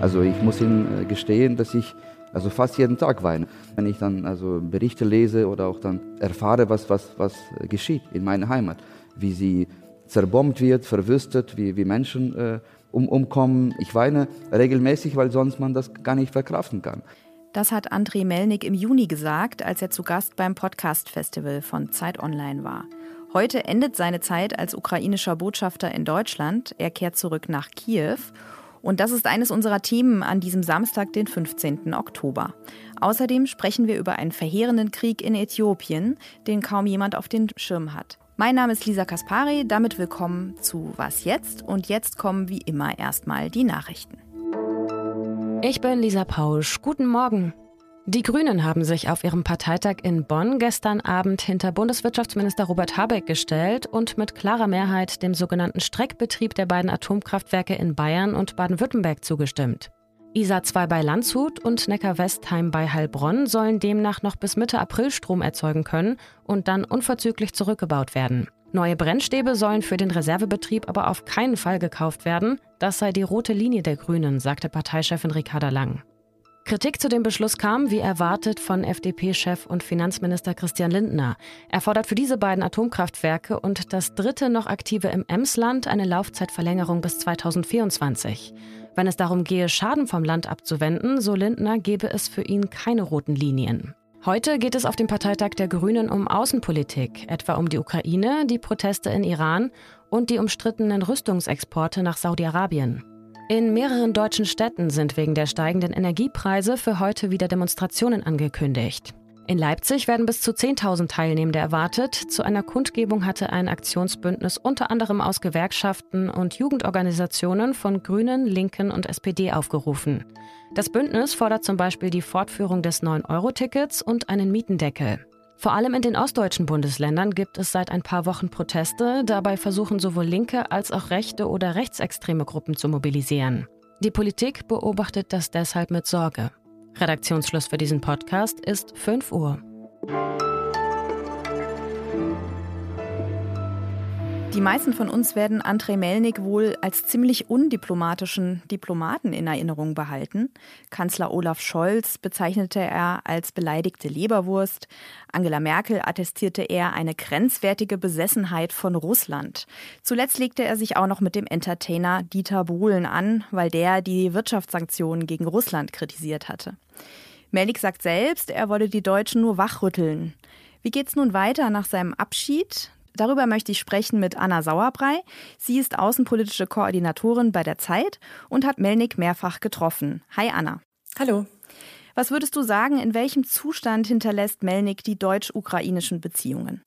Also ich muss Ihnen äh, gestehen, dass ich also fast jeden Tag weine, wenn ich dann also Berichte lese oder auch dann erfahre, was, was, was geschieht in meiner Heimat, wie sie zerbombt wird, verwüstet, wie, wie Menschen äh, um, umkommen. Ich weine regelmäßig, weil sonst man das gar nicht verkraften kann. Das hat André Melnik im Juni gesagt, als er zu Gast beim Podcast-Festival von Zeit Online war. Heute endet seine Zeit als ukrainischer Botschafter in Deutschland. Er kehrt zurück nach Kiew. Und das ist eines unserer Themen an diesem Samstag, den 15. Oktober. Außerdem sprechen wir über einen verheerenden Krieg in Äthiopien, den kaum jemand auf den Schirm hat. Mein Name ist Lisa Kaspari, damit willkommen zu Was jetzt? Und jetzt kommen wie immer erstmal die Nachrichten. Ich bin Lisa Pausch. Guten Morgen. Die Grünen haben sich auf ihrem Parteitag in Bonn gestern Abend hinter Bundeswirtschaftsminister Robert Habeck gestellt und mit klarer Mehrheit dem sogenannten Streckbetrieb der beiden Atomkraftwerke in Bayern und Baden-Württemberg zugestimmt. ISA 2 bei Landshut und Neckar-Westheim bei Heilbronn sollen demnach noch bis Mitte April Strom erzeugen können und dann unverzüglich zurückgebaut werden. Neue Brennstäbe sollen für den Reservebetrieb aber auf keinen Fall gekauft werden. Das sei die rote Linie der Grünen, sagte Parteichefin Ricarda Lang. Kritik zu dem Beschluss kam, wie erwartet, von FDP-Chef und Finanzminister Christian Lindner. Er fordert für diese beiden Atomkraftwerke und das dritte noch aktive im Emsland eine Laufzeitverlängerung bis 2024. Wenn es darum gehe, Schaden vom Land abzuwenden, so Lindner, gebe es für ihn keine roten Linien. Heute geht es auf dem Parteitag der Grünen um Außenpolitik, etwa um die Ukraine, die Proteste in Iran und die umstrittenen Rüstungsexporte nach Saudi-Arabien. In mehreren deutschen Städten sind wegen der steigenden Energiepreise für heute wieder Demonstrationen angekündigt. In Leipzig werden bis zu 10.000 Teilnehmende erwartet. Zu einer Kundgebung hatte ein Aktionsbündnis unter anderem aus Gewerkschaften und Jugendorganisationen von Grünen, Linken und SPD aufgerufen. Das Bündnis fordert zum Beispiel die Fortführung des 9-Euro-Tickets und einen Mietendeckel. Vor allem in den ostdeutschen Bundesländern gibt es seit ein paar Wochen Proteste. Dabei versuchen sowohl linke als auch rechte oder rechtsextreme Gruppen zu mobilisieren. Die Politik beobachtet das deshalb mit Sorge. Redaktionsschluss für diesen Podcast ist 5 Uhr. Die meisten von uns werden Andrei Melnik wohl als ziemlich undiplomatischen Diplomaten in Erinnerung behalten. Kanzler Olaf Scholz bezeichnete er als beleidigte Leberwurst. Angela Merkel attestierte er eine grenzwertige Besessenheit von Russland. Zuletzt legte er sich auch noch mit dem Entertainer Dieter Bohlen an, weil der die Wirtschaftssanktionen gegen Russland kritisiert hatte. Melnik sagt selbst, er wolle die Deutschen nur wachrütteln. Wie geht's nun weiter nach seinem Abschied? Darüber möchte ich sprechen mit Anna Sauerbrei. Sie ist außenpolitische Koordinatorin bei der Zeit und hat Melnik mehrfach getroffen. Hi Anna. Hallo. Was würdest du sagen, in welchem Zustand hinterlässt Melnik die deutsch-ukrainischen Beziehungen?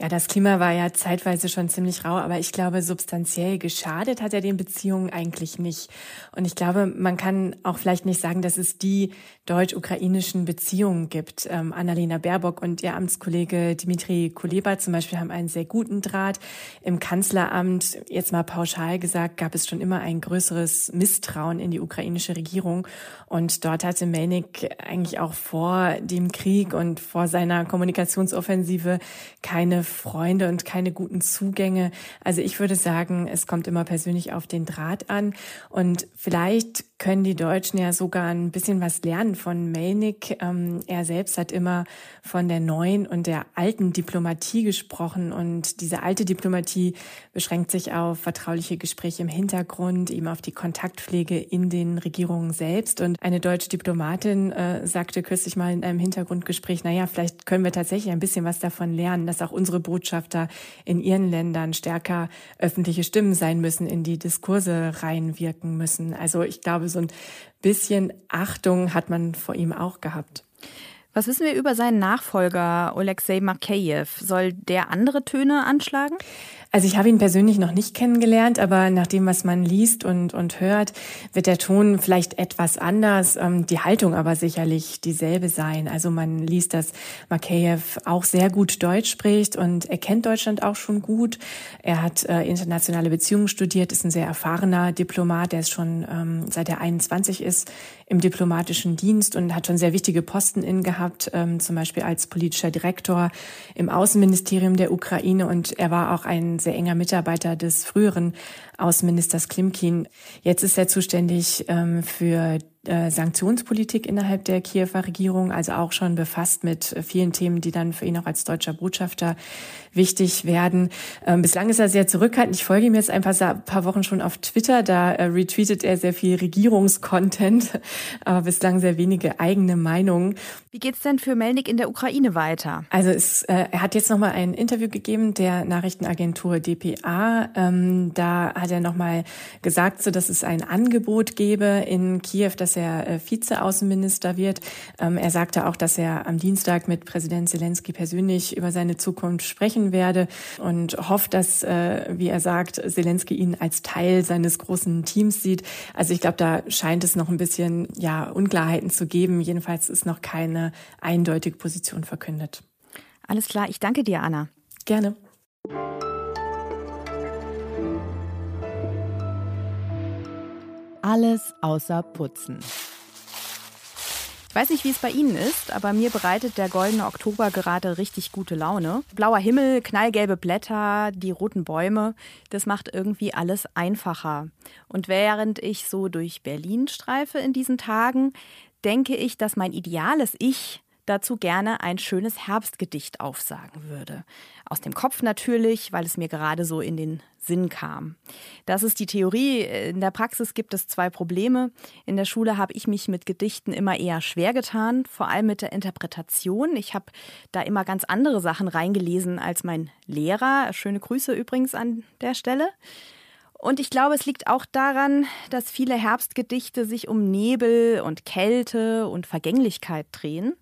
Ja, das Klima war ja zeitweise schon ziemlich rau, aber ich glaube, substanziell geschadet hat er den Beziehungen eigentlich nicht. Und ich glaube, man kann auch vielleicht nicht sagen, dass es die deutsch-ukrainischen Beziehungen gibt. Ähm, Annalena Baerbock und ihr Amtskollege Dimitri Kuleba zum Beispiel haben einen sehr guten Draht. Im Kanzleramt, jetzt mal pauschal gesagt, gab es schon immer ein größeres Misstrauen in die ukrainische Regierung. Und dort hatte Melnik eigentlich auch vor dem Krieg und vor seiner Kommunikationsoffensive keine Freunde und keine guten Zugänge. Also ich würde sagen, es kommt immer persönlich auf den Draht an. Und vielleicht können die Deutschen ja sogar ein bisschen was lernen von Melnik. Ähm, er selbst hat immer von der neuen und der alten Diplomatie gesprochen. Und diese alte Diplomatie beschränkt sich auf vertrauliche Gespräche im Hintergrund, eben auf die Kontaktpflege in den Regierungen selbst. Und eine deutsche Diplomatin äh, sagte kürzlich mal in einem Hintergrundgespräch, naja, vielleicht können wir tatsächlich ein bisschen was davon lernen, dass auch unsere Botschafter in ihren Ländern stärker öffentliche Stimmen sein müssen, in die Diskurse reinwirken müssen. Also ich glaube, so ein bisschen Achtung hat man vor ihm auch gehabt. Was wissen wir über seinen Nachfolger Alexei Makeyev? Soll der andere Töne anschlagen? Also ich habe ihn persönlich noch nicht kennengelernt, aber nach dem, was man liest und, und hört, wird der Ton vielleicht etwas anders, ähm, die Haltung aber sicherlich dieselbe sein. Also man liest, dass Makeyev auch sehr gut Deutsch spricht und er kennt Deutschland auch schon gut. Er hat äh, internationale Beziehungen studiert, ist ein sehr erfahrener Diplomat, der ist schon ähm, seit er 21 ist im diplomatischen Dienst und hat schon sehr wichtige Posten innegehabt, ähm, zum Beispiel als politischer Direktor im Außenministerium der Ukraine und er war auch ein sehr enger Mitarbeiter des früheren Außenministers Klimkin. Jetzt ist er zuständig ähm, für Sanktionspolitik innerhalb der Kiewer Regierung, also auch schon befasst mit äh, vielen Themen, die dann für ihn auch als deutscher Botschafter wichtig werden. Ähm, bislang ist er sehr zurückhaltend. Ich folge ihm jetzt ein paar, paar Wochen schon auf Twitter. Da äh, retweetet er sehr viel Regierungskontent, aber bislang sehr wenige eigene Meinungen. Wie geht's denn für Melnik in der Ukraine weiter? Also es, äh, er hat jetzt nochmal ein Interview gegeben der Nachrichtenagentur dpa. Ähm, da hat er nochmal gesagt, so, dass es ein Angebot gebe in Kiew, dass er äh, Vizeaußenminister wird. Ähm, er sagte auch, dass er am Dienstag mit Präsident Zelensky persönlich über seine Zukunft sprechen werde und hofft, dass, äh, wie er sagt, Zelensky ihn als Teil seines großen Teams sieht. Also ich glaube, da scheint es noch ein bisschen ja Unklarheiten zu geben. Jedenfalls ist noch keine eindeutige Position verkündet. Alles klar, ich danke dir, Anna. Gerne. Alles außer Putzen. Ich weiß nicht, wie es bei Ihnen ist, aber mir bereitet der goldene Oktober gerade richtig gute Laune. Blauer Himmel, knallgelbe Blätter, die roten Bäume, das macht irgendwie alles einfacher. Und während ich so durch Berlin streife in diesen Tagen, denke ich, dass mein ideales Ich dazu gerne ein schönes Herbstgedicht aufsagen würde. Aus dem Kopf natürlich, weil es mir gerade so in den Sinn kam. Das ist die Theorie. In der Praxis gibt es zwei Probleme. In der Schule habe ich mich mit Gedichten immer eher schwer getan, vor allem mit der Interpretation. Ich habe da immer ganz andere Sachen reingelesen als mein Lehrer. Schöne Grüße übrigens an der Stelle. Und ich glaube, es liegt auch daran, dass viele Herbstgedichte sich um Nebel und Kälte und Vergänglichkeit drehen.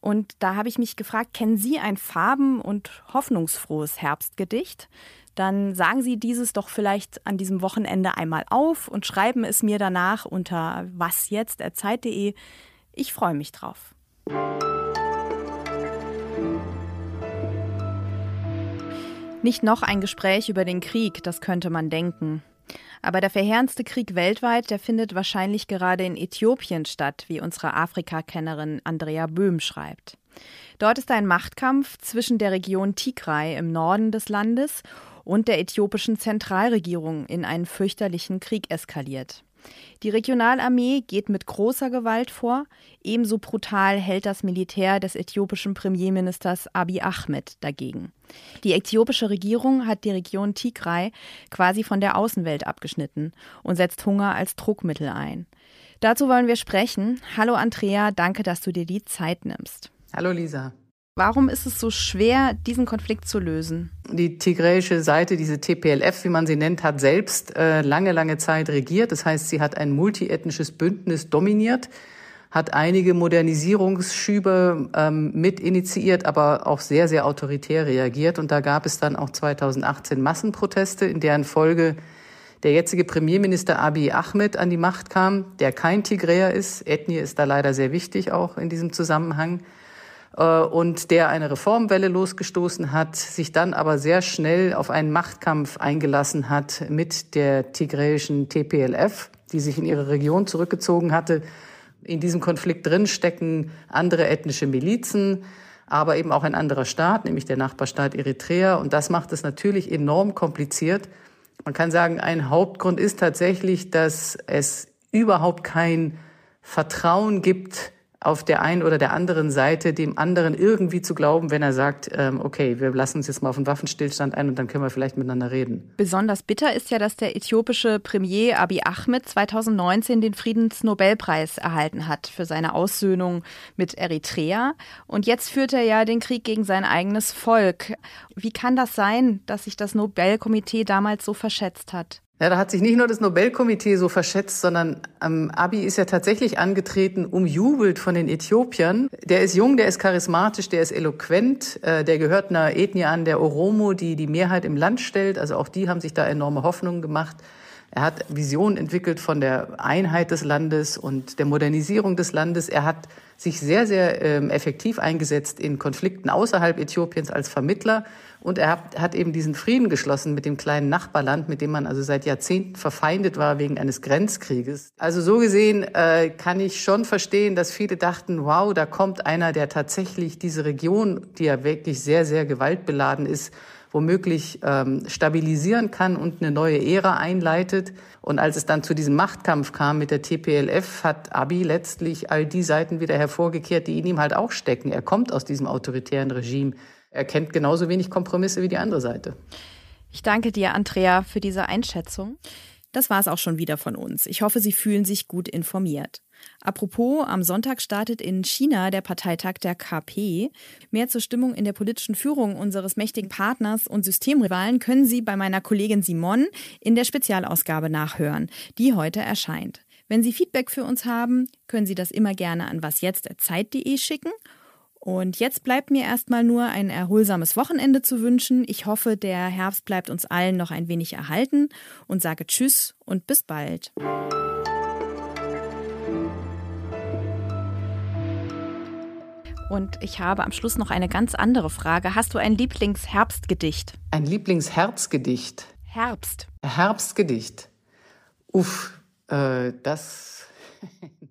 Und da habe ich mich gefragt, kennen Sie ein farben- und hoffnungsfrohes Herbstgedicht? Dann sagen Sie dieses doch vielleicht an diesem Wochenende einmal auf und schreiben es mir danach unter wasjetzt.zeit.de. Ich freue mich drauf. Nicht noch ein Gespräch über den Krieg, das könnte man denken. Aber der verheerendste Krieg weltweit, der findet wahrscheinlich gerade in Äthiopien statt, wie unsere Afrika-Kennerin Andrea Böhm schreibt. Dort ist ein Machtkampf zwischen der Region Tigray im Norden des Landes und der äthiopischen Zentralregierung in einen fürchterlichen Krieg eskaliert. Die Regionalarmee geht mit großer Gewalt vor, ebenso brutal hält das Militär des äthiopischen Premierministers Abiy Ahmed dagegen. Die äthiopische Regierung hat die Region Tigray quasi von der Außenwelt abgeschnitten und setzt Hunger als Druckmittel ein. Dazu wollen wir sprechen. Hallo Andrea, danke, dass du dir die Zeit nimmst. Hallo Lisa. Warum ist es so schwer, diesen Konflikt zu lösen? Die tigräische Seite, diese TPLF, wie man sie nennt, hat selbst äh, lange, lange Zeit regiert. Das heißt, sie hat ein multiethnisches Bündnis dominiert, hat einige Modernisierungsschübe ähm, mit initiiert, aber auch sehr, sehr autoritär reagiert. Und da gab es dann auch 2018 Massenproteste, in deren Folge der jetzige Premierminister Abiy Ahmed an die Macht kam, der kein Tigräer ist. Ethnie ist da leider sehr wichtig auch in diesem Zusammenhang und der eine Reformwelle losgestoßen hat, sich dann aber sehr schnell auf einen Machtkampf eingelassen hat mit der tigräischen TPLF, die sich in ihre Region zurückgezogen hatte. In diesem Konflikt drin stecken andere ethnische Milizen, aber eben auch ein anderer Staat, nämlich der Nachbarstaat Eritrea. Und das macht es natürlich enorm kompliziert. Man kann sagen, ein Hauptgrund ist tatsächlich, dass es überhaupt kein Vertrauen gibt auf der einen oder der anderen Seite dem anderen irgendwie zu glauben, wenn er sagt, ähm, okay, wir lassen uns jetzt mal auf einen Waffenstillstand ein und dann können wir vielleicht miteinander reden. Besonders bitter ist ja, dass der äthiopische Premier Abiy Ahmed 2019 den Friedensnobelpreis erhalten hat für seine Aussöhnung mit Eritrea. Und jetzt führt er ja den Krieg gegen sein eigenes Volk. Wie kann das sein, dass sich das Nobelkomitee damals so verschätzt hat? Ja, da hat sich nicht nur das Nobelkomitee so verschätzt, sondern ähm, Abi ist ja tatsächlich angetreten, umjubelt von den Äthiopiern. Der ist jung, der ist charismatisch, der ist eloquent, äh, der gehört einer Ethnie an, der Oromo, die die Mehrheit im Land stellt. Also auch die haben sich da enorme Hoffnungen gemacht. Er hat Visionen entwickelt von der Einheit des Landes und der Modernisierung des Landes. Er hat sich sehr, sehr ähm, effektiv eingesetzt in Konflikten außerhalb Äthiopiens als Vermittler und er hat, hat eben diesen Frieden geschlossen mit dem kleinen Nachbarland, mit dem man also seit Jahrzehnten verfeindet war wegen eines Grenzkrieges. Also so gesehen äh, kann ich schon verstehen, dass viele dachten, wow, da kommt einer, der tatsächlich diese Region, die ja wirklich sehr, sehr gewaltbeladen ist, womöglich ähm, stabilisieren kann und eine neue Ära einleitet. Und als es dann zu diesem Machtkampf kam mit der TPLF, hat Abi letztlich all die Seiten wieder hervorgekehrt, die in ihm halt auch stecken. Er kommt aus diesem autoritären Regime. Er kennt genauso wenig Kompromisse wie die andere Seite. Ich danke dir, Andrea, für diese Einschätzung. Das war es auch schon wieder von uns. Ich hoffe, Sie fühlen sich gut informiert. Apropos, am Sonntag startet in China der Parteitag der KP. Mehr zur Stimmung in der politischen Führung unseres mächtigen Partners und Systemrivalen können Sie bei meiner Kollegin Simon in der Spezialausgabe nachhören, die heute erscheint. Wenn Sie Feedback für uns haben, können Sie das immer gerne an wasjetzt.zeit.de schicken und jetzt bleibt mir erstmal nur ein erholsames Wochenende zu wünschen. Ich hoffe, der Herbst bleibt uns allen noch ein wenig erhalten und sage Tschüss und bis bald. Und ich habe am Schluss noch eine ganz andere Frage. Hast du ein Lieblingsherbstgedicht? Ein Lieblingsherbstgedicht? Herbst. Herbstgedicht. Uff, äh, das